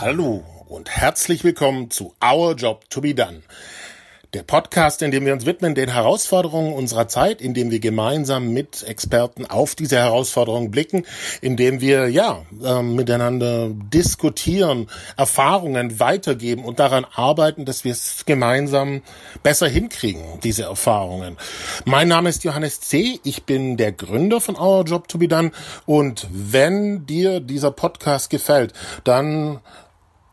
Hallo und herzlich willkommen zu Our Job to be Done. Der Podcast, in dem wir uns widmen den Herausforderungen unserer Zeit, in dem wir gemeinsam mit Experten auf diese Herausforderungen blicken, in dem wir ja äh, miteinander diskutieren, Erfahrungen weitergeben und daran arbeiten, dass wir es gemeinsam besser hinkriegen, diese Erfahrungen. Mein Name ist Johannes C. Ich bin der Gründer von Our Job to be Done und wenn dir dieser Podcast gefällt, dann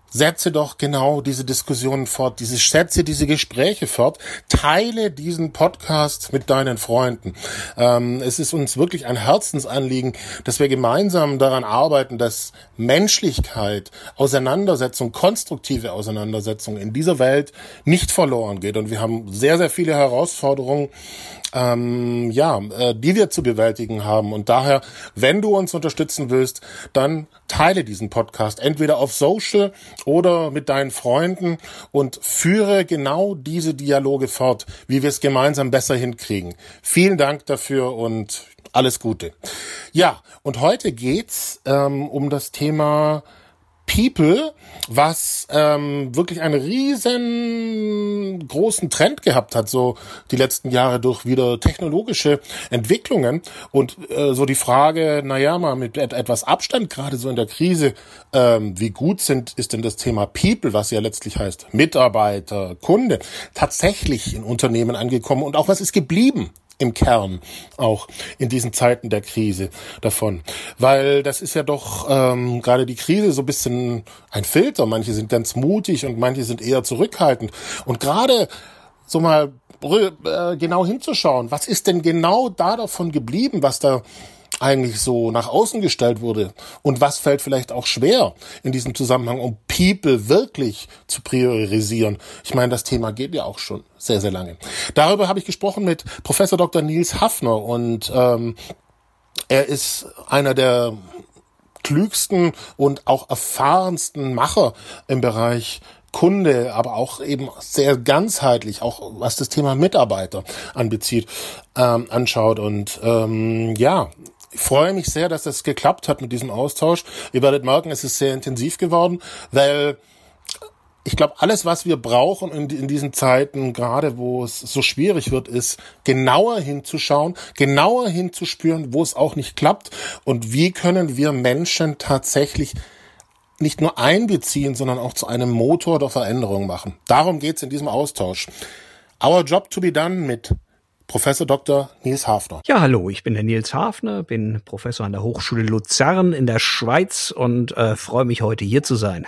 setze doch genau diese Diskussionen fort, diese setze diese Gespräche fort, teile diesen Podcast mit deinen Freunden. Ähm, es ist uns wirklich ein Herzensanliegen, dass wir gemeinsam daran arbeiten, dass Menschlichkeit, Auseinandersetzung, konstruktive Auseinandersetzung in dieser Welt nicht verloren geht. Und wir haben sehr, sehr viele Herausforderungen, ähm, ja, äh, die wir zu bewältigen haben. Und daher, wenn du uns unterstützen willst, dann teile diesen Podcast entweder auf Social oder mit deinen Freunden und führe genau diese Dialoge fort, wie wir es gemeinsam besser hinkriegen. Vielen Dank dafür und alles Gute. Ja, und heute geht's ähm, um das Thema People, was ähm, wirklich einen riesen großen Trend gehabt hat, so die letzten Jahre durch wieder technologische Entwicklungen. Und äh, so die Frage, naja, mal mit et etwas Abstand, gerade so in der Krise, ähm, wie gut sind, ist denn das Thema People, was ja letztlich heißt Mitarbeiter, Kunde, tatsächlich in Unternehmen angekommen? Und auch was ist geblieben im Kern auch in diesen Zeiten der Krise davon. Weil das ist ja doch ähm, gerade die Krise so ein bisschen ein Filter. Manche sind ganz mutig und manche sind eher zurückhaltend. Und gerade so mal äh, genau hinzuschauen, was ist denn genau da davon geblieben, was da eigentlich so nach außen gestellt wurde und was fällt vielleicht auch schwer in diesem Zusammenhang, um People wirklich zu priorisieren. Ich meine, das Thema geht ja auch schon sehr, sehr lange. Darüber habe ich gesprochen mit Professor Dr. Nils Hafner und ähm, er ist einer der klügsten und auch erfahrensten Macher im Bereich Kunde, aber auch eben sehr ganzheitlich, auch was das Thema Mitarbeiter anbezieht, ähm, anschaut. Und ähm, ja, ich freue mich sehr, dass das geklappt hat mit diesem Austausch. Ihr werdet merken, es ist sehr intensiv geworden, weil ich glaube, alles, was wir brauchen in, in, diesen Zeiten, gerade wo es so schwierig wird, ist genauer hinzuschauen, genauer hinzuspüren, wo es auch nicht klappt und wie können wir Menschen tatsächlich nicht nur einbeziehen, sondern auch zu einem Motor der Veränderung machen. Darum geht's in diesem Austausch. Our Job to be Done mit Professor Dr. Nils Hafner. Ja, hallo, ich bin der Nils Hafner, bin Professor an der Hochschule Luzern in der Schweiz und äh, freue mich heute hier zu sein.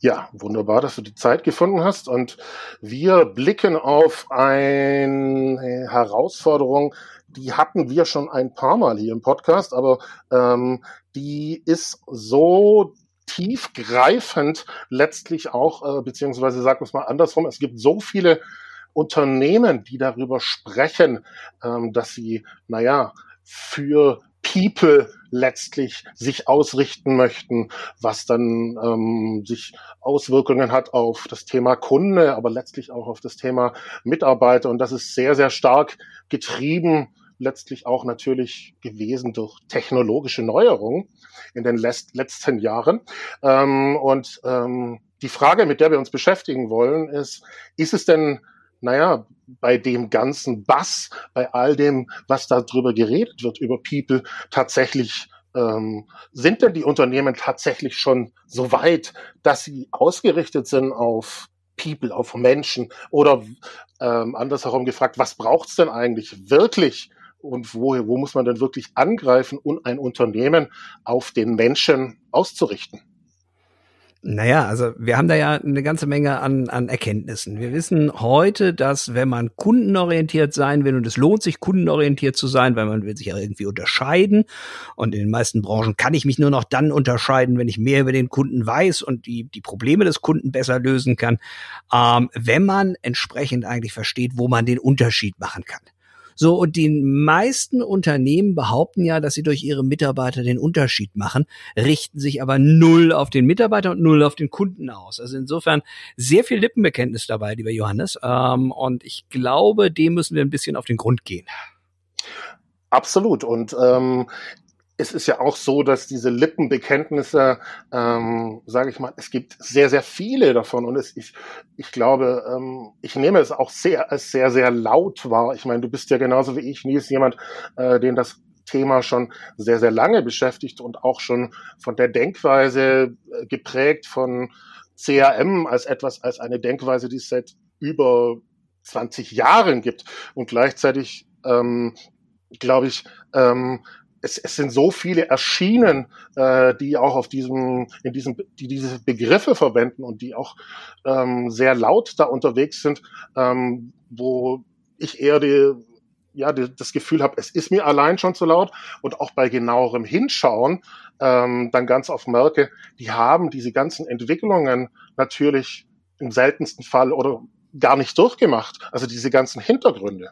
Ja, wunderbar, dass du die Zeit gefunden hast und wir blicken auf eine Herausforderung, die hatten wir schon ein paar Mal hier im Podcast, aber ähm, die ist so tiefgreifend letztlich auch, äh, beziehungsweise sagen wir es mal andersrum, es gibt so viele Unternehmen, die darüber sprechen, ähm, dass sie, naja, für People letztlich sich ausrichten möchten, was dann ähm, sich Auswirkungen hat auf das Thema Kunde, aber letztlich auch auf das Thema Mitarbeiter. Und das ist sehr, sehr stark getrieben, letztlich auch natürlich gewesen durch technologische Neuerungen in den letzten Jahren. Ähm, und ähm, die Frage, mit der wir uns beschäftigen wollen, ist, ist es denn naja, bei dem ganzen Bass, bei all dem, was darüber geredet wird, über People, tatsächlich ähm, sind denn die Unternehmen tatsächlich schon so weit, dass sie ausgerichtet sind auf People, auf Menschen? Oder ähm, andersherum gefragt, was braucht's denn eigentlich wirklich? Und wo, wo muss man denn wirklich angreifen, um ein Unternehmen auf den Menschen auszurichten? Naja, also wir haben da ja eine ganze Menge an, an Erkenntnissen. Wir wissen heute, dass wenn man kundenorientiert sein will, und es lohnt sich, kundenorientiert zu sein, weil man will sich ja irgendwie unterscheiden. Und in den meisten Branchen kann ich mich nur noch dann unterscheiden, wenn ich mehr über den Kunden weiß und die, die Probleme des Kunden besser lösen kann, ähm, wenn man entsprechend eigentlich versteht, wo man den Unterschied machen kann. So, und die meisten Unternehmen behaupten ja, dass sie durch ihre Mitarbeiter den Unterschied machen, richten sich aber null auf den Mitarbeiter und null auf den Kunden aus. Also insofern sehr viel Lippenbekenntnis dabei, lieber Johannes. Ähm, und ich glaube, dem müssen wir ein bisschen auf den Grund gehen. Absolut. Und ähm, es ist ja auch so, dass diese Lippenbekenntnisse, ähm, sage ich mal, es gibt sehr, sehr viele davon und es, ich, ich glaube, ähm, ich nehme es auch sehr, als sehr, sehr laut wahr. Ich meine, du bist ja genauso wie ich, nie ist jemand, äh, den das Thema schon sehr, sehr lange beschäftigt und auch schon von der Denkweise äh, geprägt von CRM als etwas, als eine Denkweise, die es seit über 20 Jahren gibt und gleichzeitig ähm, glaube ich, ähm, es, es sind so viele erschienen, äh, die auch auf diesem, in diesem, die diese Begriffe verwenden und die auch ähm, sehr laut da unterwegs sind, ähm, wo ich eher die, ja, die, das Gefühl habe, es ist mir allein schon zu laut. Und auch bei genauerem Hinschauen ähm, dann ganz oft merke, die haben diese ganzen Entwicklungen natürlich im seltensten Fall oder gar nicht durchgemacht. Also diese ganzen Hintergründe.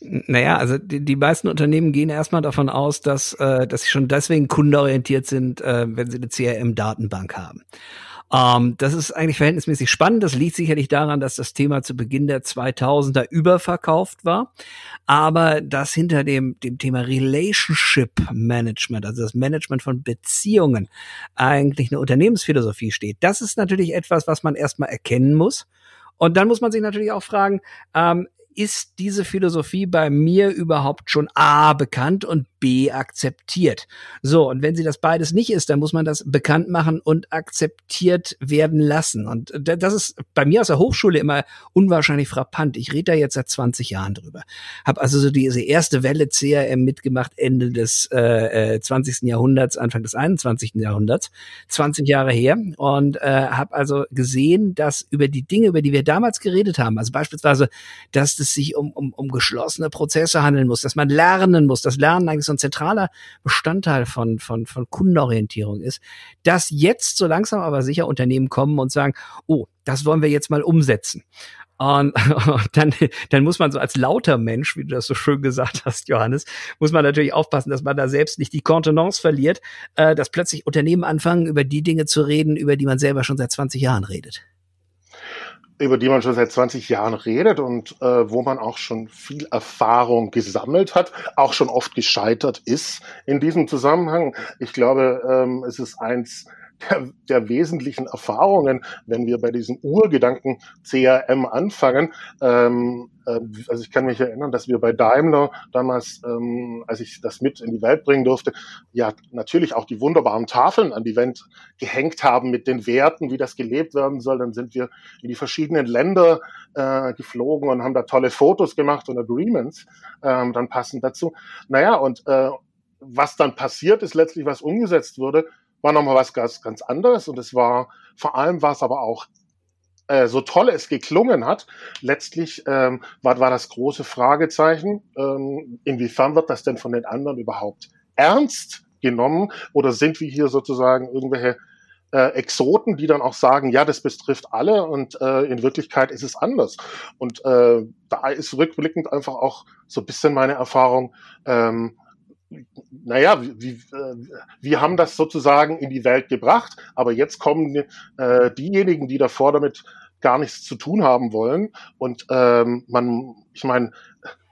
Naja, also die, die meisten Unternehmen gehen erstmal davon aus, dass, äh, dass sie schon deswegen kundenorientiert sind, äh, wenn sie eine CRM-Datenbank haben. Ähm, das ist eigentlich verhältnismäßig spannend. Das liegt sicherlich daran, dass das Thema zu Beginn der 2000er überverkauft war, aber dass hinter dem, dem Thema Relationship Management, also das Management von Beziehungen, eigentlich eine Unternehmensphilosophie steht. Das ist natürlich etwas, was man erstmal erkennen muss. Und dann muss man sich natürlich auch fragen, ähm, ist diese Philosophie bei mir überhaupt schon A bekannt? Und B akzeptiert? So, und wenn sie das beides nicht ist, dann muss man das bekannt machen und akzeptiert werden lassen. Und das ist bei mir aus der Hochschule immer unwahrscheinlich frappant. Ich rede da jetzt seit 20 Jahren drüber. Habe also so diese erste Welle CRM mitgemacht, Ende des äh, 20. Äh, Jahrhunderts, Anfang des 21. Jahrhunderts, 20 Jahre her. Und äh, habe also gesehen, dass über die Dinge, über die wir damals geredet haben, also beispielsweise, dass das es sich um, um, um geschlossene Prozesse handeln muss, dass man lernen muss, dass Lernen eigentlich so ein zentraler Bestandteil von, von, von Kundenorientierung ist, dass jetzt so langsam aber sicher Unternehmen kommen und sagen, oh, das wollen wir jetzt mal umsetzen. Und, dann, dann muss man so als lauter Mensch, wie du das so schön gesagt hast, Johannes, muss man natürlich aufpassen, dass man da selbst nicht die Kontenance verliert, äh, dass plötzlich Unternehmen anfangen, über die Dinge zu reden, über die man selber schon seit 20 Jahren redet über die man schon seit 20 Jahren redet und äh, wo man auch schon viel Erfahrung gesammelt hat, auch schon oft gescheitert ist in diesem Zusammenhang. Ich glaube, ähm, es ist eins der, der wesentlichen Erfahrungen, wenn wir bei diesem Urgedanken CRM anfangen. Ähm, äh, also ich kann mich erinnern, dass wir bei Daimler damals, ähm, als ich das mit in die Welt bringen durfte, ja natürlich auch die wunderbaren Tafeln an die Wand gehängt haben mit den Werten, wie das gelebt werden soll. Dann sind wir in die verschiedenen Länder äh, geflogen und haben da tolle Fotos gemacht und Agreements ähm, dann passend dazu. Naja, und äh, was dann passiert ist, letztlich was umgesetzt wurde, war nochmal was ganz, ganz anderes. Und es war, vor allem war es aber auch äh, so toll es geklungen hat, letztlich ähm, war, war das große Fragezeichen, ähm, inwiefern wird das denn von den anderen überhaupt ernst genommen oder sind wir hier sozusagen irgendwelche äh, Exoten, die dann auch sagen, ja, das betrifft alle und äh, in Wirklichkeit ist es anders. Und äh, da ist rückblickend einfach auch so ein bisschen meine Erfahrung, ähm, naja, wir, wir haben das sozusagen in die Welt gebracht, aber jetzt kommen äh, diejenigen, die davor damit gar nichts zu tun haben wollen. Und ähm, man, ich meine,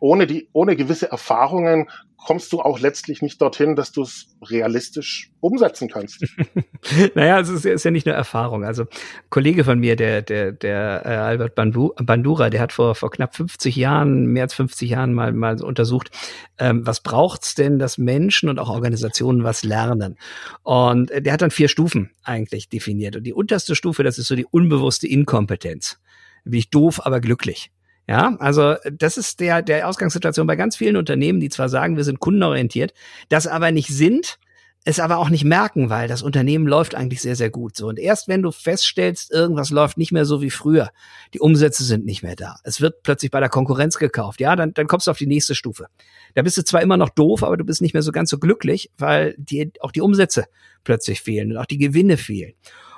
ohne die, ohne gewisse Erfahrungen kommst du auch letztlich nicht dorthin, dass du es realistisch umsetzen kannst. naja, es ist, ist, ja nicht nur Erfahrung. Also Kollege von mir, der, der, der äh, Albert Bandu, Bandura, der hat vor, vor knapp 50 Jahren, mehr als 50 Jahren mal, mal untersucht, ähm, was braucht's denn, dass Menschen und auch Organisationen was lernen? Und äh, der hat dann vier Stufen eigentlich definiert. Und die unterste Stufe, das ist so die unbewusste Inkompetenz. Wie ich doof, aber glücklich. Ja, also das ist der, der Ausgangssituation bei ganz vielen Unternehmen, die zwar sagen, wir sind kundenorientiert, das aber nicht sind, es aber auch nicht merken, weil das Unternehmen läuft eigentlich sehr, sehr gut. So. Und erst wenn du feststellst, irgendwas läuft nicht mehr so wie früher, die Umsätze sind nicht mehr da, es wird plötzlich bei der Konkurrenz gekauft, ja, dann, dann kommst du auf die nächste Stufe. Da bist du zwar immer noch doof, aber du bist nicht mehr so ganz so glücklich, weil dir auch die Umsätze plötzlich fehlen und auch die Gewinne fehlen.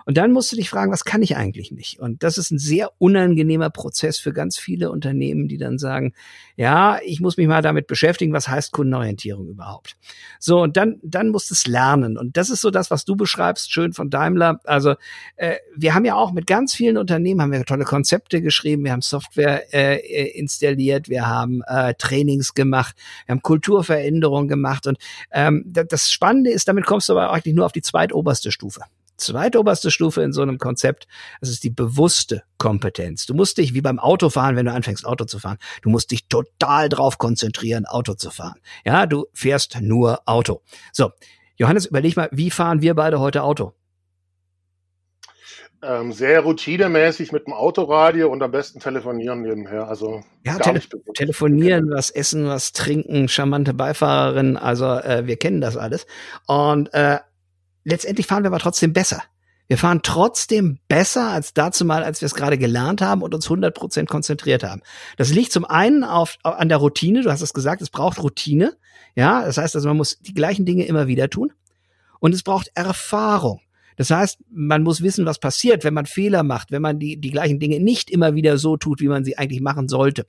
Und dann musst du dich fragen, was kann ich eigentlich nicht? Und das ist ein sehr unangenehmer Prozess für ganz viele Unternehmen, die dann sagen, ja, ich muss mich mal damit beschäftigen, was heißt Kundenorientierung überhaupt? So, und dann, dann musst du es lernen. Und das ist so das, was du beschreibst, schön von Daimler. Also, äh, wir haben ja auch mit ganz vielen Unternehmen, haben wir tolle Konzepte geschrieben, wir haben Software äh, installiert, wir haben äh, Trainings gemacht, wir haben Kulturveränderungen gemacht. Und ähm, das Spannende ist, damit kommst du aber eigentlich nur auf die zweitoberste Stufe zweitoberste Stufe in so einem Konzept, das ist die bewusste Kompetenz. Du musst dich, wie beim Autofahren, wenn du anfängst, Auto zu fahren, du musst dich total drauf konzentrieren, Auto zu fahren. Ja, du fährst nur Auto. So, Johannes, überleg mal, wie fahren wir beide heute Auto? Ähm, sehr routinemäßig mit dem Autoradio und am besten telefonieren nebenher. Also ja, tele telefonieren, was essen, was trinken, charmante Beifahrerin. Also äh, wir kennen das alles. Und äh, letztendlich fahren wir aber trotzdem besser. Wir fahren trotzdem besser als dazu mal, als wir es gerade gelernt haben und uns 100 Prozent konzentriert haben. Das liegt zum einen auf, an der Routine. Du hast es gesagt, es braucht Routine. Ja, das heißt also, man muss die gleichen Dinge immer wieder tun. Und es braucht Erfahrung. Das heißt, man muss wissen, was passiert, wenn man Fehler macht, wenn man die, die gleichen Dinge nicht immer wieder so tut, wie man sie eigentlich machen sollte.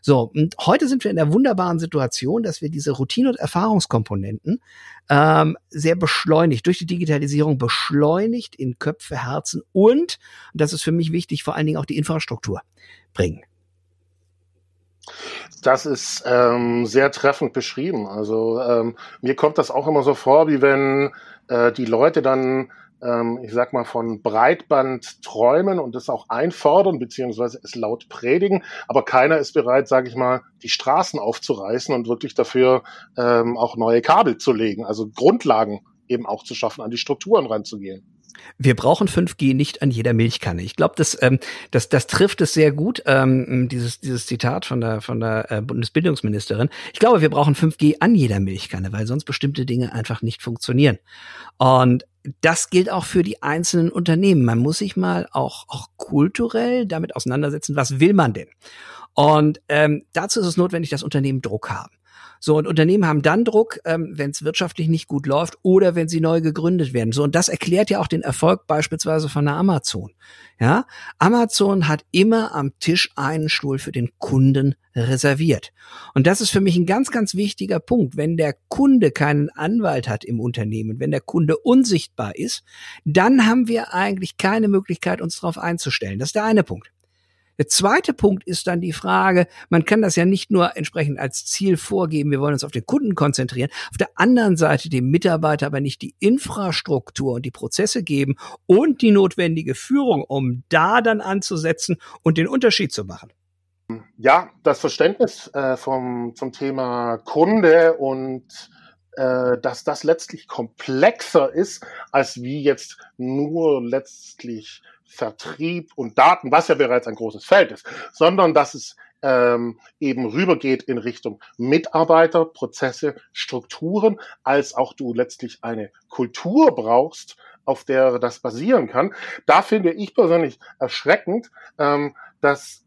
So, und heute sind wir in der wunderbaren Situation, dass wir diese Routine- und Erfahrungskomponenten ähm, sehr beschleunigt, durch die Digitalisierung beschleunigt in Köpfe, Herzen und, und das ist für mich wichtig, vor allen Dingen auch die Infrastruktur bringen. Das ist ähm, sehr treffend beschrieben. Also ähm, mir kommt das auch immer so vor, wie wenn äh, die Leute dann ich sag mal, von Breitband träumen und das auch einfordern, beziehungsweise es laut predigen, aber keiner ist bereit, sage ich mal, die Straßen aufzureißen und wirklich dafür ähm, auch neue Kabel zu legen, also Grundlagen eben auch zu schaffen, an die Strukturen ranzugehen. Wir brauchen 5G nicht an jeder Milchkanne. Ich glaube, das, ähm, das, das trifft es sehr gut, ähm, dieses, dieses Zitat von der, von der äh, Bundesbildungsministerin. Ich glaube, wir brauchen 5G an jeder Milchkanne, weil sonst bestimmte Dinge einfach nicht funktionieren. Und das gilt auch für die einzelnen Unternehmen. Man muss sich mal auch, auch kulturell damit auseinandersetzen, was will man denn? Und ähm, dazu ist es notwendig, dass Unternehmen Druck haben. So, und Unternehmen haben dann Druck, ähm, wenn es wirtschaftlich nicht gut läuft oder wenn sie neu gegründet werden. So, und das erklärt ja auch den Erfolg beispielsweise von der Amazon. Ja, Amazon hat immer am Tisch einen Stuhl für den Kunden reserviert. Und das ist für mich ein ganz, ganz wichtiger Punkt. Wenn der Kunde keinen Anwalt hat im Unternehmen, wenn der Kunde unsichtbar ist, dann haben wir eigentlich keine Möglichkeit, uns darauf einzustellen. Das ist der eine Punkt. Der zweite Punkt ist dann die Frage, man kann das ja nicht nur entsprechend als Ziel vorgeben, wir wollen uns auf den Kunden konzentrieren, auf der anderen Seite dem Mitarbeiter aber nicht die Infrastruktur und die Prozesse geben und die notwendige Führung, um da dann anzusetzen und den Unterschied zu machen. Ja, das Verständnis äh, vom, zum Thema Kunde und äh, dass das letztlich komplexer ist, als wie jetzt nur letztlich Vertrieb und Daten, was ja bereits ein großes Feld ist, sondern dass es ähm, eben rübergeht in Richtung Mitarbeiter, Prozesse, Strukturen, als auch du letztlich eine Kultur brauchst, auf der das basieren kann. Da finde ich persönlich erschreckend, ähm, dass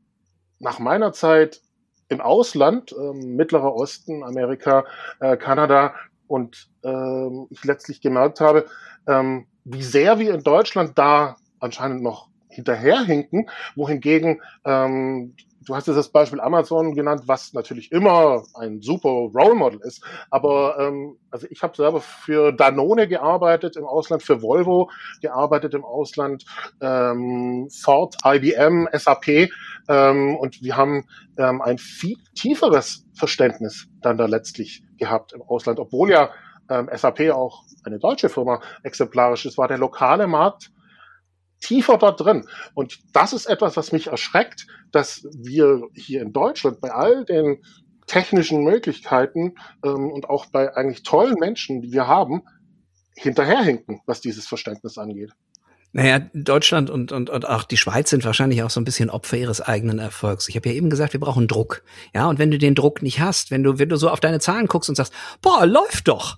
nach meiner Zeit im Ausland, ähm, Mittlerer Osten, Amerika, äh, Kanada und ähm, ich letztlich gemerkt habe, ähm, wie sehr wir in Deutschland da anscheinend noch hinterherhinken, wohingegen ähm, du hast jetzt das Beispiel Amazon genannt, was natürlich immer ein super Role Model ist. Aber ähm, also ich habe selber für Danone gearbeitet im Ausland, für Volvo gearbeitet im Ausland, ähm, Ford, IBM, SAP ähm, und wir haben ähm, ein viel tieferes Verständnis dann da letztlich gehabt im Ausland, obwohl ja ähm, SAP auch eine deutsche Firma exemplarisch ist, war der lokale Markt tiefer dort drin. Und das ist etwas, was mich erschreckt, dass wir hier in Deutschland bei all den technischen Möglichkeiten ähm, und auch bei eigentlich tollen Menschen, die wir haben, hinterherhinken, was dieses Verständnis angeht. Naja, Deutschland und, und, und auch die Schweiz sind wahrscheinlich auch so ein bisschen Opfer ihres eigenen Erfolgs. Ich habe ja eben gesagt, wir brauchen Druck. Ja, und wenn du den Druck nicht hast, wenn du, wenn du so auf deine Zahlen guckst und sagst, boah, läuft doch,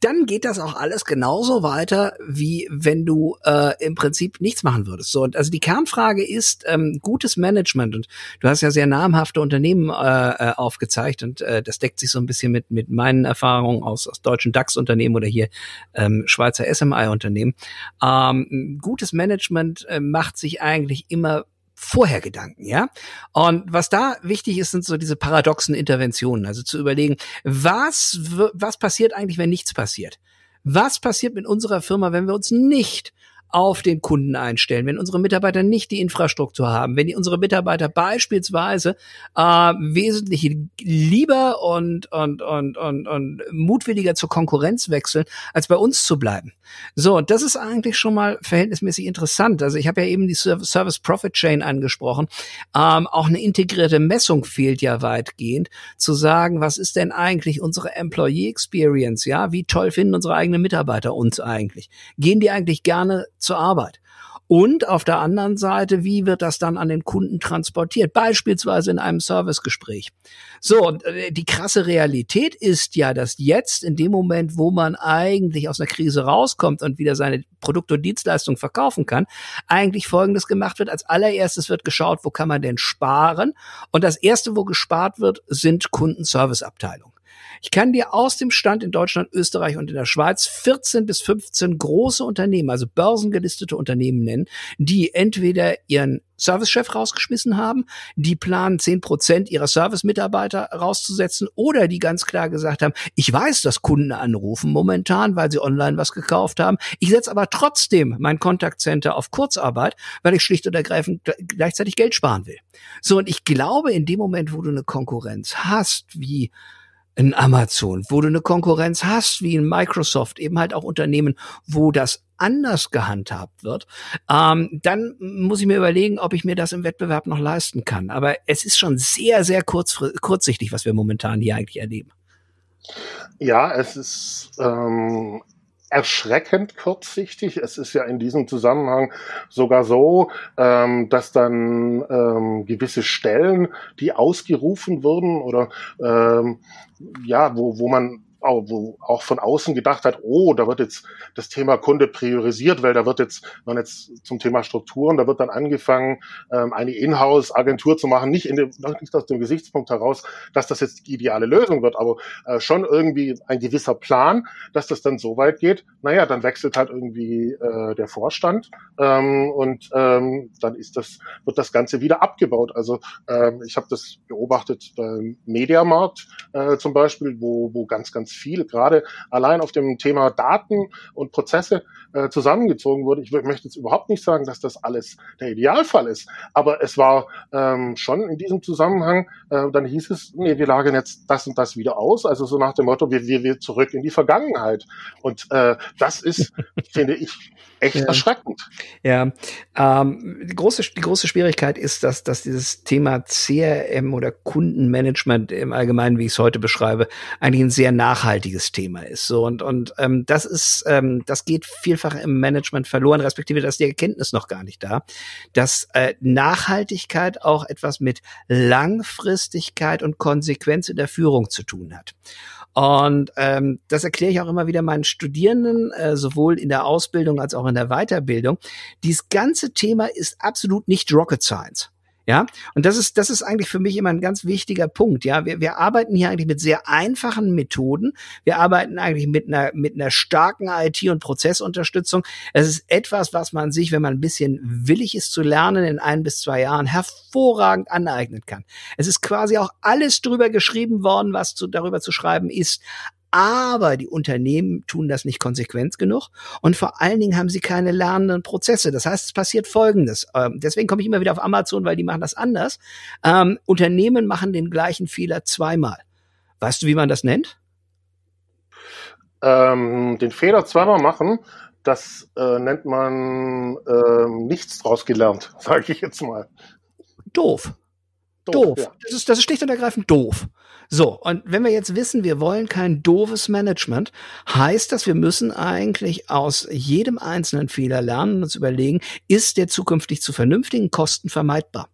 dann geht das auch alles genauso weiter, wie wenn du äh, im Prinzip nichts machen würdest. So, und also die Kernfrage ist ähm, gutes Management. Und du hast ja sehr namhafte Unternehmen äh, äh, aufgezeigt und äh, das deckt sich so ein bisschen mit mit meinen Erfahrungen aus, aus deutschen DAX-Unternehmen oder hier ähm, Schweizer SMI-Unternehmen. Ähm, gutes Management äh, macht sich eigentlich immer vorher Gedanken, ja? Und was da wichtig ist, sind so diese paradoxen Interventionen, also zu überlegen, was, was passiert eigentlich, wenn nichts passiert? Was passiert mit unserer Firma, wenn wir uns nicht auf den Kunden einstellen, wenn unsere Mitarbeiter nicht die Infrastruktur haben, wenn die unsere Mitarbeiter beispielsweise äh, wesentlich lieber und, und, und, und, und mutwilliger zur Konkurrenz wechseln, als bei uns zu bleiben. So, das ist eigentlich schon mal verhältnismäßig interessant. Also ich habe ja eben die Service Profit Chain angesprochen. Ähm, auch eine integrierte Messung fehlt ja weitgehend, zu sagen, was ist denn eigentlich unsere Employee Experience? Ja, wie toll finden unsere eigenen Mitarbeiter uns eigentlich? Gehen die eigentlich gerne zur Arbeit. Und auf der anderen Seite, wie wird das dann an den Kunden transportiert? Beispielsweise in einem Servicegespräch. So, und äh, die krasse Realität ist ja, dass jetzt in dem Moment, wo man eigentlich aus einer Krise rauskommt und wieder seine Produkte und Dienstleistungen verkaufen kann, eigentlich Folgendes gemacht wird. Als allererstes wird geschaut, wo kann man denn sparen? Und das erste, wo gespart wird, sind Kundenserviceabteilungen. Ich kann dir aus dem Stand in Deutschland, Österreich und in der Schweiz 14 bis 15 große Unternehmen, also börsengelistete Unternehmen nennen, die entweder ihren Servicechef rausgeschmissen haben, die planen 10 Prozent ihrer Service-Mitarbeiter rauszusetzen oder die ganz klar gesagt haben, ich weiß, dass Kunden anrufen momentan, weil sie online was gekauft haben. Ich setze aber trotzdem mein Kontaktcenter auf Kurzarbeit, weil ich schlicht und ergreifend gleichzeitig Geld sparen will. So, und ich glaube, in dem Moment, wo du eine Konkurrenz hast, wie ein Amazon, wo du eine Konkurrenz hast, wie in Microsoft, eben halt auch Unternehmen, wo das anders gehandhabt wird, ähm, dann muss ich mir überlegen, ob ich mir das im Wettbewerb noch leisten kann. Aber es ist schon sehr, sehr kurz, kurzsichtig, was wir momentan hier eigentlich erleben. Ja, es ist ähm, erschreckend kurzsichtig. Es ist ja in diesem Zusammenhang sogar so, ähm, dass dann ähm, gewisse Stellen, die ausgerufen wurden oder ähm, ja, wo, wo man wo auch von außen gedacht hat, oh, da wird jetzt das Thema Kunde priorisiert, weil da wird jetzt, man jetzt zum Thema Strukturen, da wird dann angefangen, ähm, eine Inhouse-Agentur zu machen, nicht, in dem, nicht aus dem Gesichtspunkt heraus, dass das jetzt die ideale Lösung wird, aber äh, schon irgendwie ein gewisser Plan, dass das dann so weit geht. Naja, dann wechselt halt irgendwie äh, der Vorstand ähm, und ähm, dann ist das, wird das Ganze wieder abgebaut. Also ähm, ich habe das beobachtet beim Mediamarkt äh, zum Beispiel, wo, wo ganz, ganz ganz viel, gerade allein auf dem Thema Daten und Prozesse äh, zusammengezogen wurde. Ich möchte jetzt überhaupt nicht sagen, dass das alles der Idealfall ist, aber es war ähm, schon in diesem Zusammenhang, äh, dann hieß es, nee, wir lagern jetzt das und das wieder aus, also so nach dem Motto, wir, wir, wir zurück in die Vergangenheit. Und äh, das ist, finde ich, echt ja. erschreckend. Ja, ähm, die, große, die große Schwierigkeit ist, dass, dass dieses Thema CRM oder Kundenmanagement im Allgemeinen, wie ich es heute beschreibe, eigentlich ein sehr nachhaltiges Thema ist. So und und ähm, das ist, ähm, das geht vielfach im Management verloren, respektive dass die Erkenntnis noch gar nicht da, dass äh, Nachhaltigkeit auch etwas mit Langfristigkeit und Konsequenz in der Führung zu tun hat. Und ähm, das erkläre ich auch immer wieder meinen Studierenden, äh, sowohl in der Ausbildung als auch in der Weiterbildung. Dieses ganze Thema ist absolut nicht Rocket Science. Ja, und das ist, das ist eigentlich für mich immer ein ganz wichtiger Punkt. Ja, wir, wir arbeiten hier eigentlich mit sehr einfachen Methoden. Wir arbeiten eigentlich mit einer, mit einer starken IT- und Prozessunterstützung. Es ist etwas, was man sich, wenn man ein bisschen willig ist zu lernen, in ein bis zwei Jahren hervorragend aneignen kann. Es ist quasi auch alles drüber geschrieben worden, was zu, darüber zu schreiben ist aber die Unternehmen tun das nicht konsequent genug und vor allen Dingen haben sie keine lernenden Prozesse. Das heißt, es passiert Folgendes. Ähm, deswegen komme ich immer wieder auf Amazon, weil die machen das anders. Ähm, Unternehmen machen den gleichen Fehler zweimal. Weißt du, wie man das nennt? Ähm, den Fehler zweimal machen, das äh, nennt man äh, nichts draus gelernt, sage ich jetzt mal. Doof. Doof. doof. Ja. Das, ist, das ist schlicht und ergreifend doof. So, und wenn wir jetzt wissen, wir wollen kein doofes Management, heißt das, wir müssen eigentlich aus jedem einzelnen Fehler lernen und uns überlegen, ist der zukünftig zu vernünftigen Kosten vermeidbar?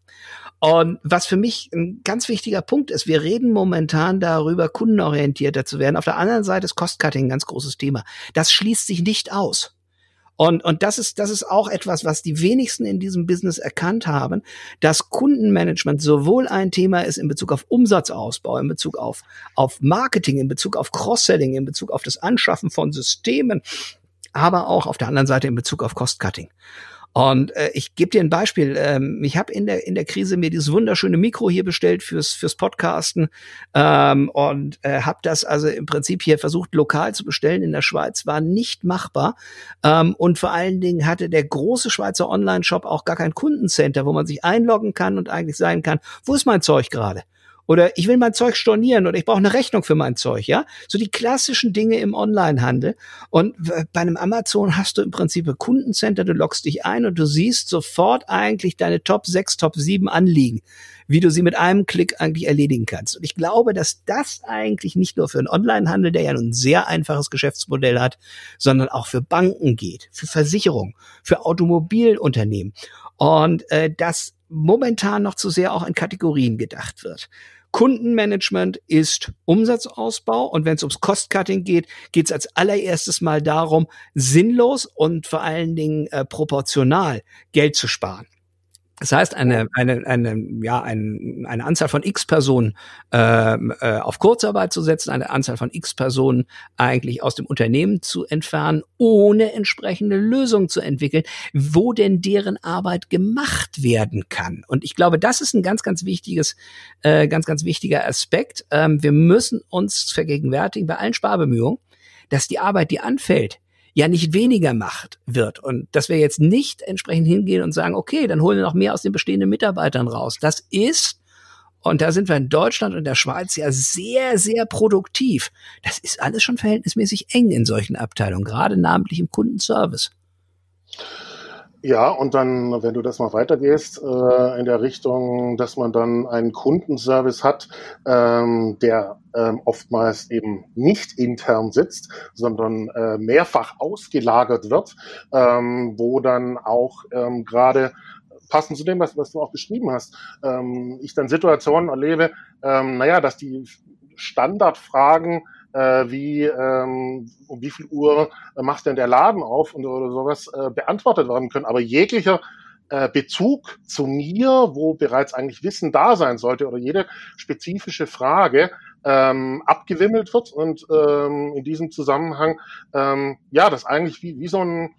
Und was für mich ein ganz wichtiger Punkt ist, wir reden momentan darüber, kundenorientierter zu werden. Auf der anderen Seite ist Cost-Cutting ein ganz großes Thema. Das schließt sich nicht aus. Und, und das ist, das ist auch etwas, was die wenigsten in diesem Business erkannt haben, dass Kundenmanagement sowohl ein Thema ist in Bezug auf Umsatzausbau, in Bezug auf, auf Marketing, in Bezug auf Cross-Selling, in Bezug auf das Anschaffen von Systemen, aber auch auf der anderen Seite in Bezug auf Cost-Cutting. Und äh, ich gebe dir ein Beispiel. Ähm, ich habe in der in der Krise mir dieses wunderschöne Mikro hier bestellt fürs fürs Podcasten ähm, und äh, habe das also im Prinzip hier versucht lokal zu bestellen in der Schweiz. War nicht machbar ähm, und vor allen Dingen hatte der große Schweizer Online-Shop auch gar kein Kundencenter, wo man sich einloggen kann und eigentlich sein kann, wo ist mein Zeug gerade? Oder ich will mein Zeug stornieren oder ich brauche eine Rechnung für mein Zeug, ja? So die klassischen Dinge im Onlinehandel. Und bei einem Amazon hast du im Prinzip ein Kundencenter, du loggst dich ein und du siehst sofort eigentlich deine Top 6, Top 7 anliegen, wie du sie mit einem Klick eigentlich erledigen kannst. Und ich glaube, dass das eigentlich nicht nur für einen Onlinehandel, der ja nun ein sehr einfaches Geschäftsmodell hat, sondern auch für Banken geht, für Versicherungen, für Automobilunternehmen. Und äh, das momentan noch zu sehr auch in Kategorien gedacht wird. Kundenmanagement ist Umsatzausbau und wenn es ums Cost-Cutting geht, geht es als allererstes mal darum, sinnlos und vor allen Dingen äh, proportional Geld zu sparen. Das heißt, eine, eine, eine, ja, ein, eine Anzahl von x Personen ähm, äh, auf Kurzarbeit zu setzen, eine Anzahl von x Personen eigentlich aus dem Unternehmen zu entfernen, ohne entsprechende Lösungen zu entwickeln, wo denn deren Arbeit gemacht werden kann. Und ich glaube, das ist ein ganz, ganz wichtiges, äh, ganz, ganz wichtiger Aspekt. Ähm, wir müssen uns vergegenwärtigen bei allen Sparbemühungen, dass die Arbeit, die anfällt, ja nicht weniger macht wird. Und dass wir jetzt nicht entsprechend hingehen und sagen, okay, dann holen wir noch mehr aus den bestehenden Mitarbeitern raus. Das ist und da sind wir in Deutschland und der Schweiz ja sehr, sehr produktiv. Das ist alles schon verhältnismäßig eng in solchen Abteilungen, gerade namentlich im Kundenservice. Ja, und dann, wenn du das mal weitergehst, äh, in der Richtung, dass man dann einen Kundenservice hat, ähm, der ähm, oftmals eben nicht intern sitzt, sondern äh, mehrfach ausgelagert wird, ähm, wo dann auch ähm, gerade passend zu dem, was, was du auch beschrieben hast, ähm, ich dann Situationen erlebe, ähm, naja, dass die Standardfragen äh, wie ähm, um wie viel Uhr äh, macht denn der Laden auf und oder sowas äh, beantwortet werden können. Aber jeglicher äh, Bezug zu mir, wo bereits eigentlich Wissen da sein sollte oder jede spezifische Frage ähm, abgewimmelt wird und ähm, in diesem Zusammenhang ähm, ja das eigentlich wie, wie so ein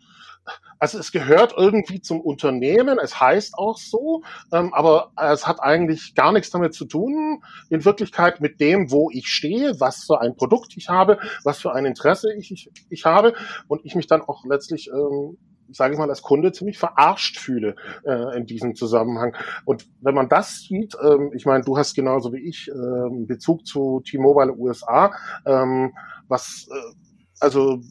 also es gehört irgendwie zum Unternehmen, es heißt auch so, ähm, aber es hat eigentlich gar nichts damit zu tun, in Wirklichkeit mit dem, wo ich stehe, was für ein Produkt ich habe, was für ein Interesse ich, ich, ich habe und ich mich dann auch letztlich ähm, sage ich mal, als Kunde ziemlich verarscht fühle äh, in diesem Zusammenhang. Und wenn man das sieht, ähm, ich meine, du hast genauso wie ich äh, Bezug zu T-Mobile USA, ähm, was äh, also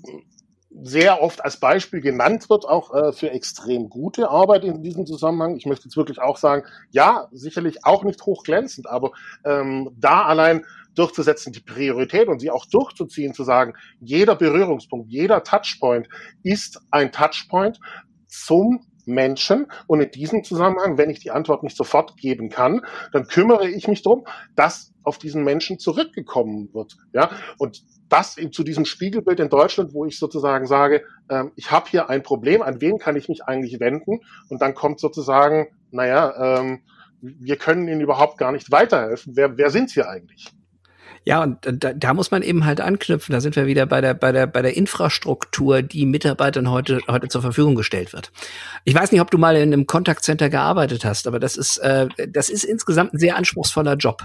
sehr oft als Beispiel genannt wird, auch äh, für extrem gute Arbeit in diesem Zusammenhang. Ich möchte jetzt wirklich auch sagen, ja, sicherlich auch nicht hochglänzend, aber ähm, da allein durchzusetzen, die Priorität und sie auch durchzuziehen, zu sagen, jeder Berührungspunkt, jeder Touchpoint ist ein Touchpoint zum Menschen. Und in diesem Zusammenhang, wenn ich die Antwort nicht sofort geben kann, dann kümmere ich mich darum, dass auf diesen Menschen zurückgekommen wird. Ja, und das zu diesem Spiegelbild in Deutschland, wo ich sozusagen sage, ähm, ich habe hier ein Problem, an wen kann ich mich eigentlich wenden? Und dann kommt sozusagen, naja, ähm, wir können Ihnen überhaupt gar nicht weiterhelfen. Wer, wer sind Sie eigentlich? Ja, und da, da muss man eben halt anknüpfen. Da sind wir wieder bei der, bei der, bei der Infrastruktur, die Mitarbeitern heute, heute zur Verfügung gestellt wird. Ich weiß nicht, ob du mal in einem Contact Center gearbeitet hast, aber das ist, äh, das ist insgesamt ein sehr anspruchsvoller Job.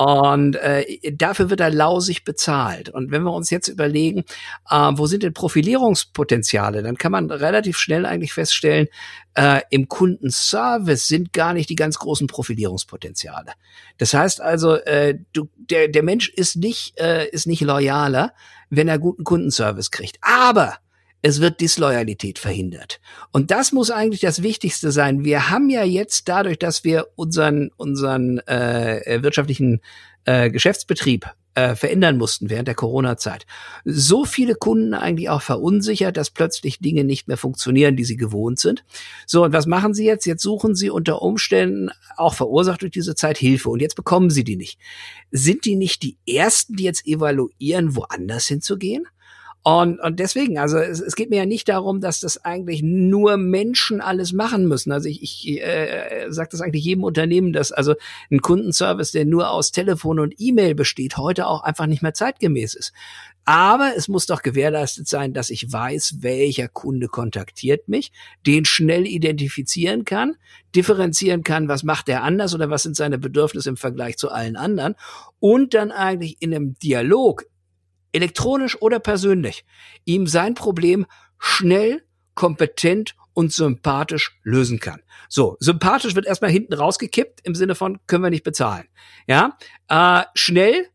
Und äh, dafür wird er lausig bezahlt. Und wenn wir uns jetzt überlegen, äh, wo sind denn Profilierungspotenziale, dann kann man relativ schnell eigentlich feststellen, äh, im Kundenservice sind gar nicht die ganz großen Profilierungspotenziale. Das heißt also, äh, du, der, der Mensch ist nicht, äh, ist nicht loyaler, wenn er guten Kundenservice kriegt. Aber es wird Disloyalität verhindert. Und das muss eigentlich das Wichtigste sein. Wir haben ja jetzt dadurch, dass wir unseren, unseren äh, wirtschaftlichen äh, Geschäftsbetrieb äh, verändern mussten während der Corona-Zeit. So viele Kunden eigentlich auch verunsichert, dass plötzlich Dinge nicht mehr funktionieren, die sie gewohnt sind. So, und was machen sie jetzt? Jetzt suchen sie unter Umständen, auch verursacht durch diese Zeit, Hilfe. Und jetzt bekommen sie die nicht. Sind die nicht die Ersten, die jetzt evaluieren, woanders hinzugehen? Und, und deswegen, also es, es geht mir ja nicht darum, dass das eigentlich nur Menschen alles machen müssen. Also ich, ich äh, sage das eigentlich jedem Unternehmen, dass also ein Kundenservice, der nur aus Telefon und E-Mail besteht, heute auch einfach nicht mehr zeitgemäß ist. Aber es muss doch gewährleistet sein, dass ich weiß, welcher Kunde kontaktiert mich, den schnell identifizieren kann, differenzieren kann, was macht er anders oder was sind seine Bedürfnisse im Vergleich zu allen anderen und dann eigentlich in einem Dialog elektronisch oder persönlich, ihm sein Problem schnell, kompetent und sympathisch lösen kann. So, sympathisch wird erstmal hinten rausgekippt im Sinne von können wir nicht bezahlen. Ja, äh, schnell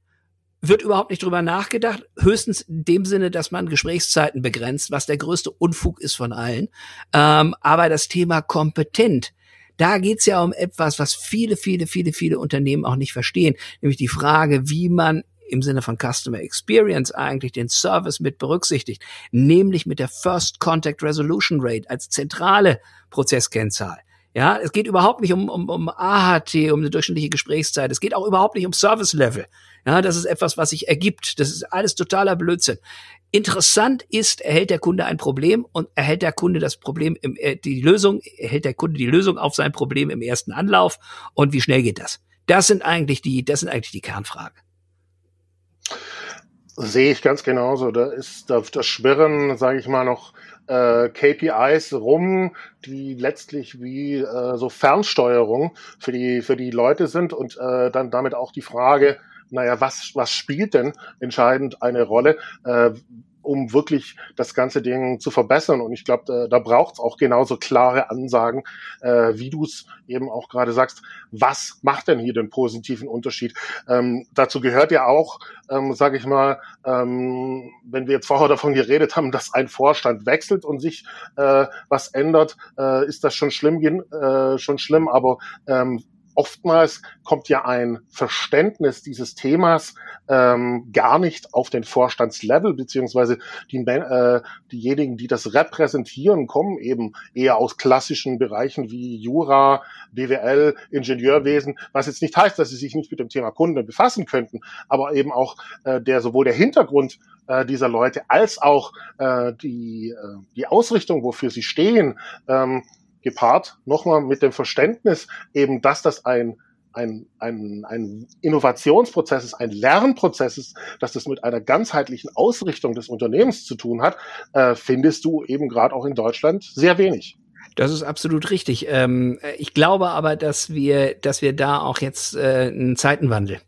wird überhaupt nicht drüber nachgedacht, höchstens in dem Sinne, dass man Gesprächszeiten begrenzt, was der größte Unfug ist von allen. Ähm, aber das Thema kompetent, da geht's ja um etwas, was viele, viele, viele, viele Unternehmen auch nicht verstehen, nämlich die Frage, wie man im Sinne von Customer Experience eigentlich den Service mit berücksichtigt, nämlich mit der First Contact Resolution Rate als zentrale Prozesskennzahl. Ja, es geht überhaupt nicht um, um, um AHT, um eine durchschnittliche Gesprächszeit. Es geht auch überhaupt nicht um Service Level. Ja, das ist etwas, was sich ergibt. Das ist alles totaler Blödsinn. Interessant ist, erhält der Kunde ein Problem und erhält der Kunde das Problem im, äh, die Lösung, erhält der Kunde die Lösung auf sein Problem im ersten Anlauf und wie schnell geht das? Das sind eigentlich die, das sind eigentlich die Kernfragen. Sehe ich ganz genauso. Da ist da, das Schwirren, sage ich mal, noch äh, KPIs rum, die letztlich wie äh, so Fernsteuerung für die für die Leute sind und äh, dann damit auch die Frage, naja, was was spielt denn entscheidend eine Rolle? Äh, um wirklich das ganze Ding zu verbessern. Und ich glaube, da, da braucht es auch genauso klare Ansagen, äh, wie du es eben auch gerade sagst. Was macht denn hier den positiven Unterschied? Ähm, dazu gehört ja auch, ähm, sage ich mal, ähm, wenn wir jetzt vorher davon geredet haben, dass ein Vorstand wechselt und sich äh, was ändert, äh, ist das schon schlimm, äh, schon schlimm. Aber ähm, oftmals kommt ja ein Verständnis dieses Themas ähm, gar nicht auf den Vorstandslevel, beziehungsweise die, äh, diejenigen, die das repräsentieren, kommen eben eher aus klassischen Bereichen wie Jura, BWL, Ingenieurwesen, was jetzt nicht heißt, dass sie sich nicht mit dem Thema Kunde befassen könnten, aber eben auch äh, der sowohl der Hintergrund äh, dieser Leute als auch äh, die, äh, die Ausrichtung, wofür sie stehen, ähm, gepaart nochmal mit dem Verständnis eben, dass das ein ein, ein, ein Innovationsprozess ist, ein Lernprozess ist, dass das mit einer ganzheitlichen Ausrichtung des Unternehmens zu tun hat, äh, findest du eben gerade auch in Deutschland sehr wenig. Das ist absolut richtig. Ähm, ich glaube aber, dass wir, dass wir da auch jetzt äh, einen Zeitenwandel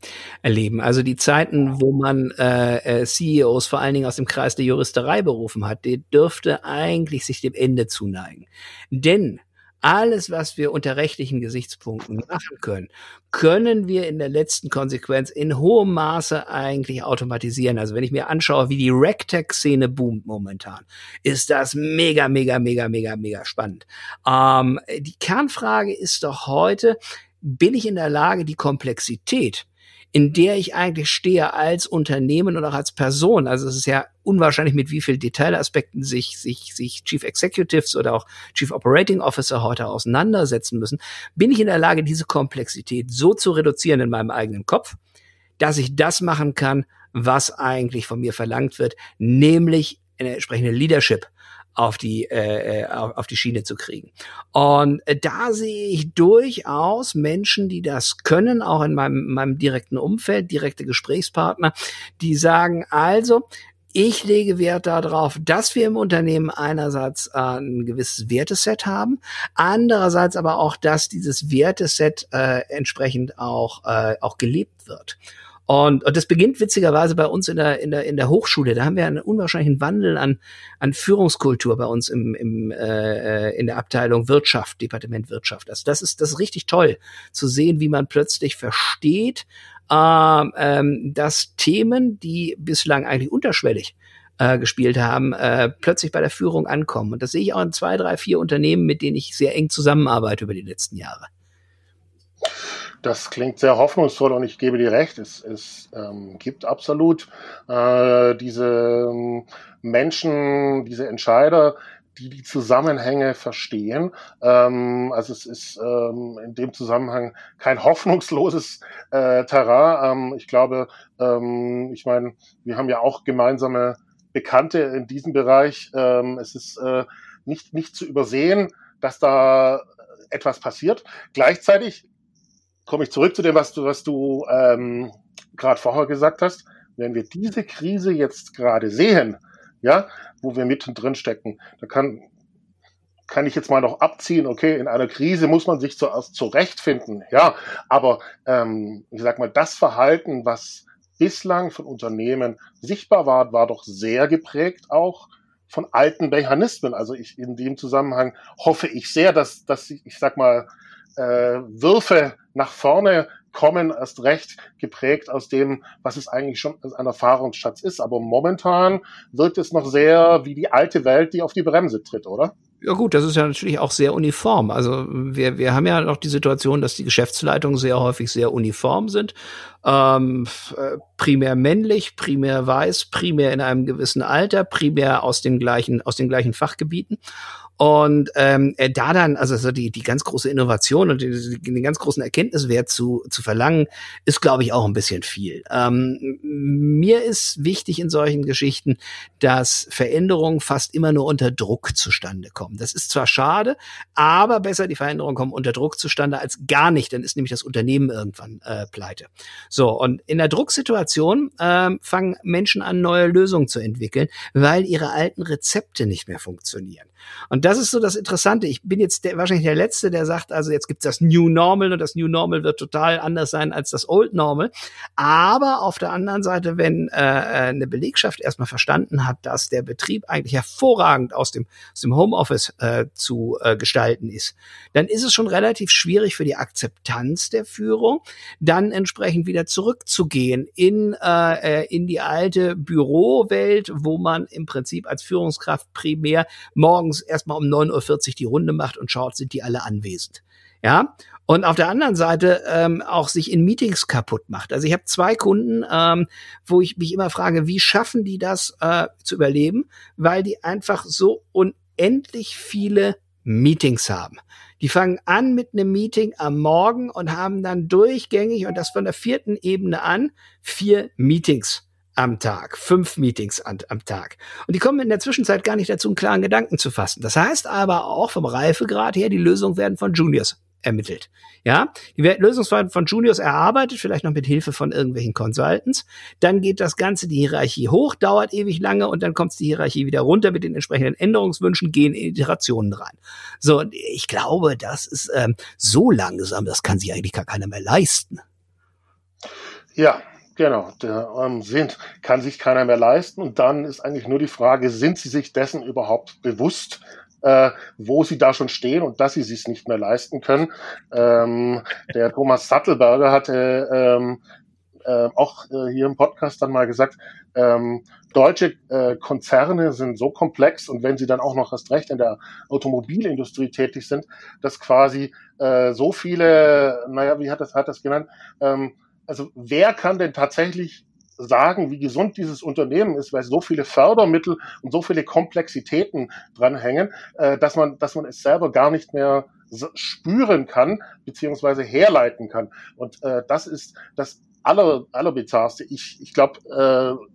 erleben. Also die Zeiten, wo man äh, äh CEOs vor allen Dingen aus dem Kreis der Juristerei berufen hat, die dürfte eigentlich sich dem Ende zuneigen. Denn alles, was wir unter rechtlichen Gesichtspunkten machen können, können wir in der letzten Konsequenz in hohem Maße eigentlich automatisieren. Also wenn ich mir anschaue, wie die Rectech-Szene boomt momentan, ist das mega, mega, mega, mega, mega spannend. Ähm, die Kernfrage ist doch heute, bin ich in der Lage, die Komplexität in der ich eigentlich stehe als Unternehmen und auch als Person. Also es ist ja unwahrscheinlich, mit wie viel Detailaspekten sich, sich, sich Chief Executives oder auch Chief Operating Officer heute auseinandersetzen müssen. Bin ich in der Lage, diese Komplexität so zu reduzieren in meinem eigenen Kopf, dass ich das machen kann, was eigentlich von mir verlangt wird, nämlich eine entsprechende Leadership auf die äh, äh, auf, auf die Schiene zu kriegen. Und äh, da sehe ich durchaus Menschen, die das können, auch in meinem, meinem direkten Umfeld, direkte Gesprächspartner, die sagen, also ich lege Wert darauf, dass wir im Unternehmen einerseits äh, ein gewisses Werteset haben, andererseits aber auch, dass dieses Werteset äh, entsprechend auch, äh, auch gelebt wird. Und, und das beginnt witzigerweise bei uns in der, in der, in der Hochschule. Da haben wir einen unwahrscheinlichen Wandel an, an Führungskultur bei uns im, im, äh, in der Abteilung Wirtschaft, Departement Wirtschaft. Also das ist, das ist richtig toll zu sehen, wie man plötzlich versteht, äh, ähm, dass Themen, die bislang eigentlich unterschwellig äh, gespielt haben, äh, plötzlich bei der Führung ankommen. Und das sehe ich auch in zwei, drei, vier Unternehmen, mit denen ich sehr eng zusammenarbeite über die letzten Jahre. Das klingt sehr hoffnungsvoll und ich gebe dir recht, es, es ähm, gibt absolut äh, diese ähm, Menschen, diese Entscheider, die die Zusammenhänge verstehen. Ähm, also es ist ähm, in dem Zusammenhang kein hoffnungsloses äh, Terrain. Ähm, ich glaube, ähm, ich meine, wir haben ja auch gemeinsame Bekannte in diesem Bereich. Ähm, es ist äh, nicht, nicht zu übersehen, dass da etwas passiert. Gleichzeitig komme ich zurück zu dem, was du, was du ähm, gerade vorher gesagt hast. Wenn wir diese Krise jetzt gerade sehen, ja, wo wir mittendrin stecken. Da kann, kann ich jetzt mal noch abziehen, okay, in einer Krise muss man sich zuerst zurechtfinden, ja, aber ähm, ich sag mal, das Verhalten, was bislang von Unternehmen sichtbar war, war doch sehr geprägt auch von alten Mechanismen. Also ich in dem Zusammenhang hoffe ich sehr, dass, dass ich, ich sag mal, Würfe nach vorne kommen, erst recht geprägt aus dem, was es eigentlich schon ein Erfahrungsschatz ist. Aber momentan wirkt es noch sehr wie die alte Welt, die auf die Bremse tritt, oder? Ja gut, das ist ja natürlich auch sehr uniform. Also wir, wir haben ja noch die Situation, dass die Geschäftsleitungen sehr häufig sehr uniform sind. Ähm, äh, primär männlich, primär weiß, primär in einem gewissen Alter, primär aus den gleichen, aus den gleichen Fachgebieten. Und ähm, äh, da dann, also so die, die ganz große Innovation und den, den ganz großen Erkenntniswert zu, zu verlangen, ist, glaube ich, auch ein bisschen viel. Ähm, mir ist wichtig in solchen Geschichten, dass Veränderungen fast immer nur unter Druck zustande kommen. Das ist zwar schade, aber besser die Veränderungen kommen unter Druck zustande als gar nicht, dann ist nämlich das Unternehmen irgendwann äh, pleite. So, und in der Drucksituation ähm, fangen Menschen an, neue Lösungen zu entwickeln, weil ihre alten Rezepte nicht mehr funktionieren. Und das ist so das Interessante. Ich bin jetzt der, wahrscheinlich der Letzte, der sagt, also jetzt gibt's das New Normal und das New Normal wird total anders sein als das Old Normal. Aber auf der anderen Seite, wenn äh, äh eine Belegschaft erstmal verstanden hat, dass der Betrieb eigentlich hervorragend aus dem, aus dem Homeoffice äh, zu äh, gestalten ist, dann ist es schon relativ schwierig für die Akzeptanz der Führung, dann entsprechend wieder zurückzugehen in, äh, äh in die alte Bürowelt, wo man im Prinzip als Führungskraft primär morgens erstmal um 9.40 Uhr die Runde macht und schaut, sind die alle anwesend. Ja, und auf der anderen Seite ähm, auch sich in Meetings kaputt macht. Also ich habe zwei Kunden, ähm, wo ich mich immer frage, wie schaffen die das äh, zu überleben, weil die einfach so unendlich viele Meetings haben. Die fangen an mit einem Meeting am Morgen und haben dann durchgängig und das von der vierten Ebene an vier Meetings am Tag, fünf Meetings an, am Tag. Und die kommen in der Zwischenzeit gar nicht dazu, einen klaren Gedanken zu fassen. Das heißt aber auch vom Reifegrad her, die Lösungen werden von Juniors ermittelt. Ja, die Lösungen von Juniors erarbeitet, vielleicht noch mit Hilfe von irgendwelchen Consultants. Dann geht das Ganze die Hierarchie hoch, dauert ewig lange und dann kommt die Hierarchie wieder runter mit den entsprechenden Änderungswünschen, gehen in Iterationen rein. So, ich glaube, das ist ähm, so langsam, das kann sich eigentlich gar keiner mehr leisten. Ja, Genau, der ähm, sind, kann sich keiner mehr leisten. Und dann ist eigentlich nur die Frage, sind sie sich dessen überhaupt bewusst, äh, wo sie da schon stehen und dass sie sich nicht mehr leisten können. Ähm, der Thomas Sattelberger hatte ähm, äh, auch äh, hier im Podcast dann mal gesagt, ähm, deutsche äh, Konzerne sind so komplex und wenn sie dann auch noch erst recht in der Automobilindustrie tätig sind, dass quasi äh, so viele, naja, wie hat das, hat das genannt, ähm, also wer kann denn tatsächlich sagen, wie gesund dieses Unternehmen ist, weil so viele Fördermittel und so viele Komplexitäten dranhängen, äh, dass man, dass man es selber gar nicht mehr spüren kann, beziehungsweise herleiten kann. Und äh, das ist das aller, allerbizarrste. Ich, ich glaube, äh,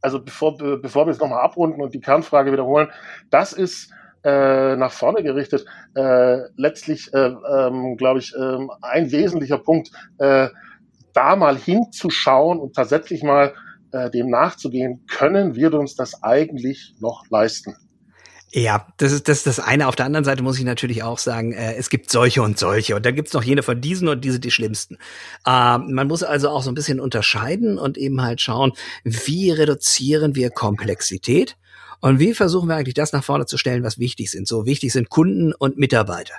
also bevor, bevor wir es nochmal abrunden und die Kernfrage wiederholen, das ist äh, nach vorne gerichtet äh, letztlich, äh, ähm, glaube ich, äh, ein wesentlicher Punkt, äh, da mal hinzuschauen und tatsächlich mal äh, dem nachzugehen, können wir uns das eigentlich noch leisten? Ja, das ist, das ist das eine. Auf der anderen Seite muss ich natürlich auch sagen, äh, es gibt solche und solche. Und dann gibt's noch jene von diesen und diese die schlimmsten. Äh, man muss also auch so ein bisschen unterscheiden und eben halt schauen, wie reduzieren wir Komplexität Und wie versuchen wir eigentlich das nach vorne zu stellen, was wichtig sind? So wichtig sind Kunden und Mitarbeiter.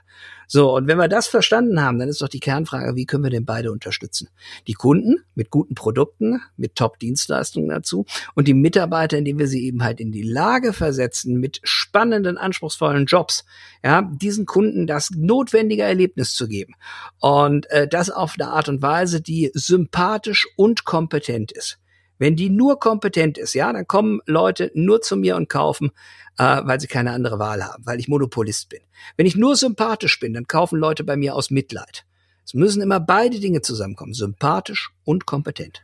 So, und wenn wir das verstanden haben, dann ist doch die Kernfrage, wie können wir denn beide unterstützen? Die Kunden mit guten Produkten, mit Top-Dienstleistungen dazu und die Mitarbeiter, indem wir sie eben halt in die Lage versetzen, mit spannenden, anspruchsvollen Jobs, ja, diesen Kunden das notwendige Erlebnis zu geben. Und äh, das auf eine Art und Weise, die sympathisch und kompetent ist. Wenn die nur kompetent ist, ja, dann kommen Leute nur zu mir und kaufen, äh, weil sie keine andere Wahl haben, weil ich Monopolist bin. Wenn ich nur sympathisch bin, dann kaufen Leute bei mir aus Mitleid. Es müssen immer beide Dinge zusammenkommen, sympathisch und kompetent.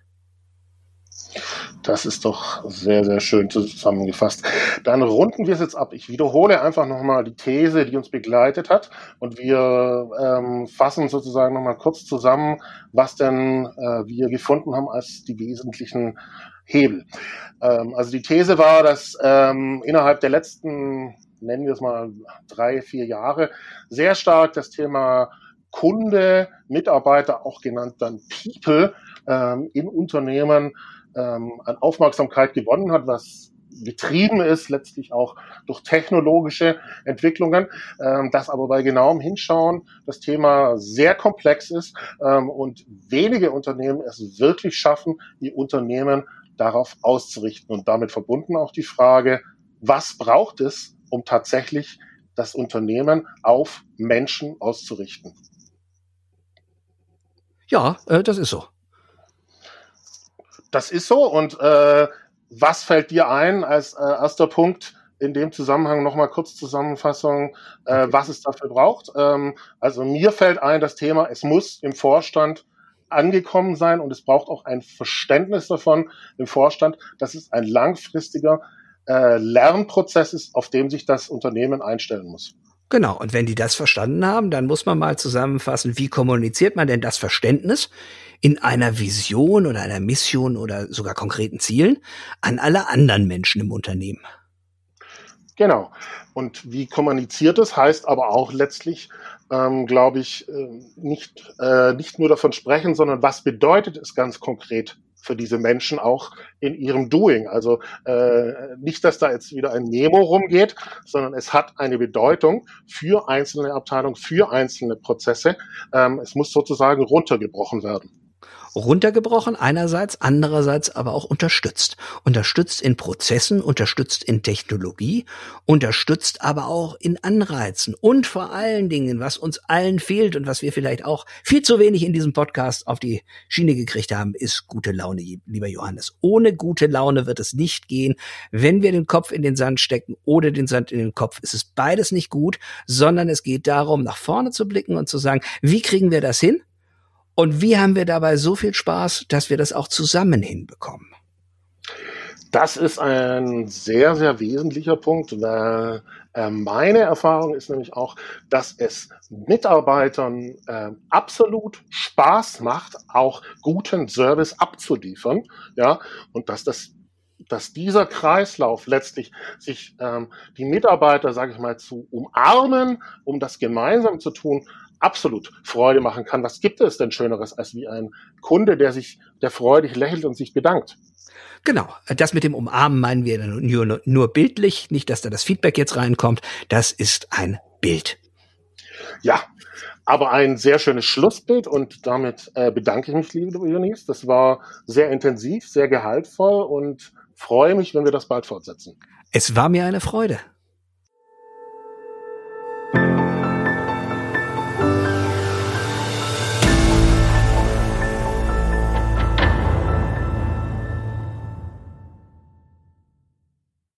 Das ist doch sehr, sehr schön zusammengefasst. Dann runden wir es jetzt ab. Ich wiederhole einfach nochmal die These, die uns begleitet hat. Und wir ähm, fassen sozusagen nochmal kurz zusammen, was denn äh, wir gefunden haben als die wesentlichen Hebel. Ähm, also die These war, dass ähm, innerhalb der letzten, nennen wir es mal, drei, vier Jahre sehr stark das Thema Kunde, Mitarbeiter, auch genannt dann People, ähm, in Unternehmen ähm, an Aufmerksamkeit gewonnen hat, was getrieben ist, letztlich auch durch technologische Entwicklungen, ähm, dass aber bei genauem Hinschauen das Thema sehr komplex ist ähm, und wenige Unternehmen es wirklich schaffen, die Unternehmen darauf auszurichten. Und damit verbunden auch die Frage, was braucht es, um tatsächlich das Unternehmen auf Menschen auszurichten? Ja, äh, das ist so das ist so. Und äh, was fällt dir ein als äh, erster Punkt in dem Zusammenhang nochmal kurz Zusammenfassung, äh, was es dafür braucht? Ähm, also mir fällt ein das Thema, es muss im Vorstand angekommen sein und es braucht auch ein Verständnis davon im Vorstand, dass es ein langfristiger äh, Lernprozess ist, auf dem sich das Unternehmen einstellen muss. Genau, und wenn die das verstanden haben, dann muss man mal zusammenfassen, wie kommuniziert man denn das Verständnis in einer Vision oder einer Mission oder sogar konkreten Zielen an alle anderen Menschen im Unternehmen. Genau. Und wie kommuniziert es, heißt aber auch letztlich, ähm, glaube ich, äh, nicht, äh, nicht nur davon sprechen, sondern was bedeutet es ganz konkret für diese Menschen auch in ihrem Doing. Also äh, nicht, dass da jetzt wieder ein Memo rumgeht, sondern es hat eine Bedeutung für einzelne Abteilungen, für einzelne Prozesse. Ähm, es muss sozusagen runtergebrochen werden runtergebrochen einerseits, andererseits aber auch unterstützt. Unterstützt in Prozessen, unterstützt in Technologie, unterstützt aber auch in Anreizen und vor allen Dingen, was uns allen fehlt und was wir vielleicht auch viel zu wenig in diesem Podcast auf die Schiene gekriegt haben, ist gute Laune, lieber Johannes. Ohne gute Laune wird es nicht gehen. Wenn wir den Kopf in den Sand stecken oder den Sand in den Kopf, ist es beides nicht gut, sondern es geht darum, nach vorne zu blicken und zu sagen, wie kriegen wir das hin? Und wie haben wir dabei so viel Spaß, dass wir das auch zusammen hinbekommen? Das ist ein sehr, sehr wesentlicher Punkt, weil äh, meine Erfahrung ist nämlich auch, dass es Mitarbeitern äh, absolut Spaß macht, auch guten Service abzuliefern, ja, und dass das dass dieser Kreislauf letztlich sich ähm, die Mitarbeiter, sage ich mal, zu umarmen, um das gemeinsam zu tun, absolut Freude machen kann. Was gibt es denn Schöneres als wie ein Kunde, der sich, der freudig lächelt und sich bedankt? Genau, das mit dem Umarmen meinen wir nur, nur bildlich, nicht, dass da das Feedback jetzt reinkommt. Das ist ein Bild. Ja, aber ein sehr schönes Schlussbild und damit äh, bedanke ich mich, liebe Dionys. Das war sehr intensiv, sehr gehaltvoll und freue mich, wenn wir das bald fortsetzen. Es war mir eine Freude.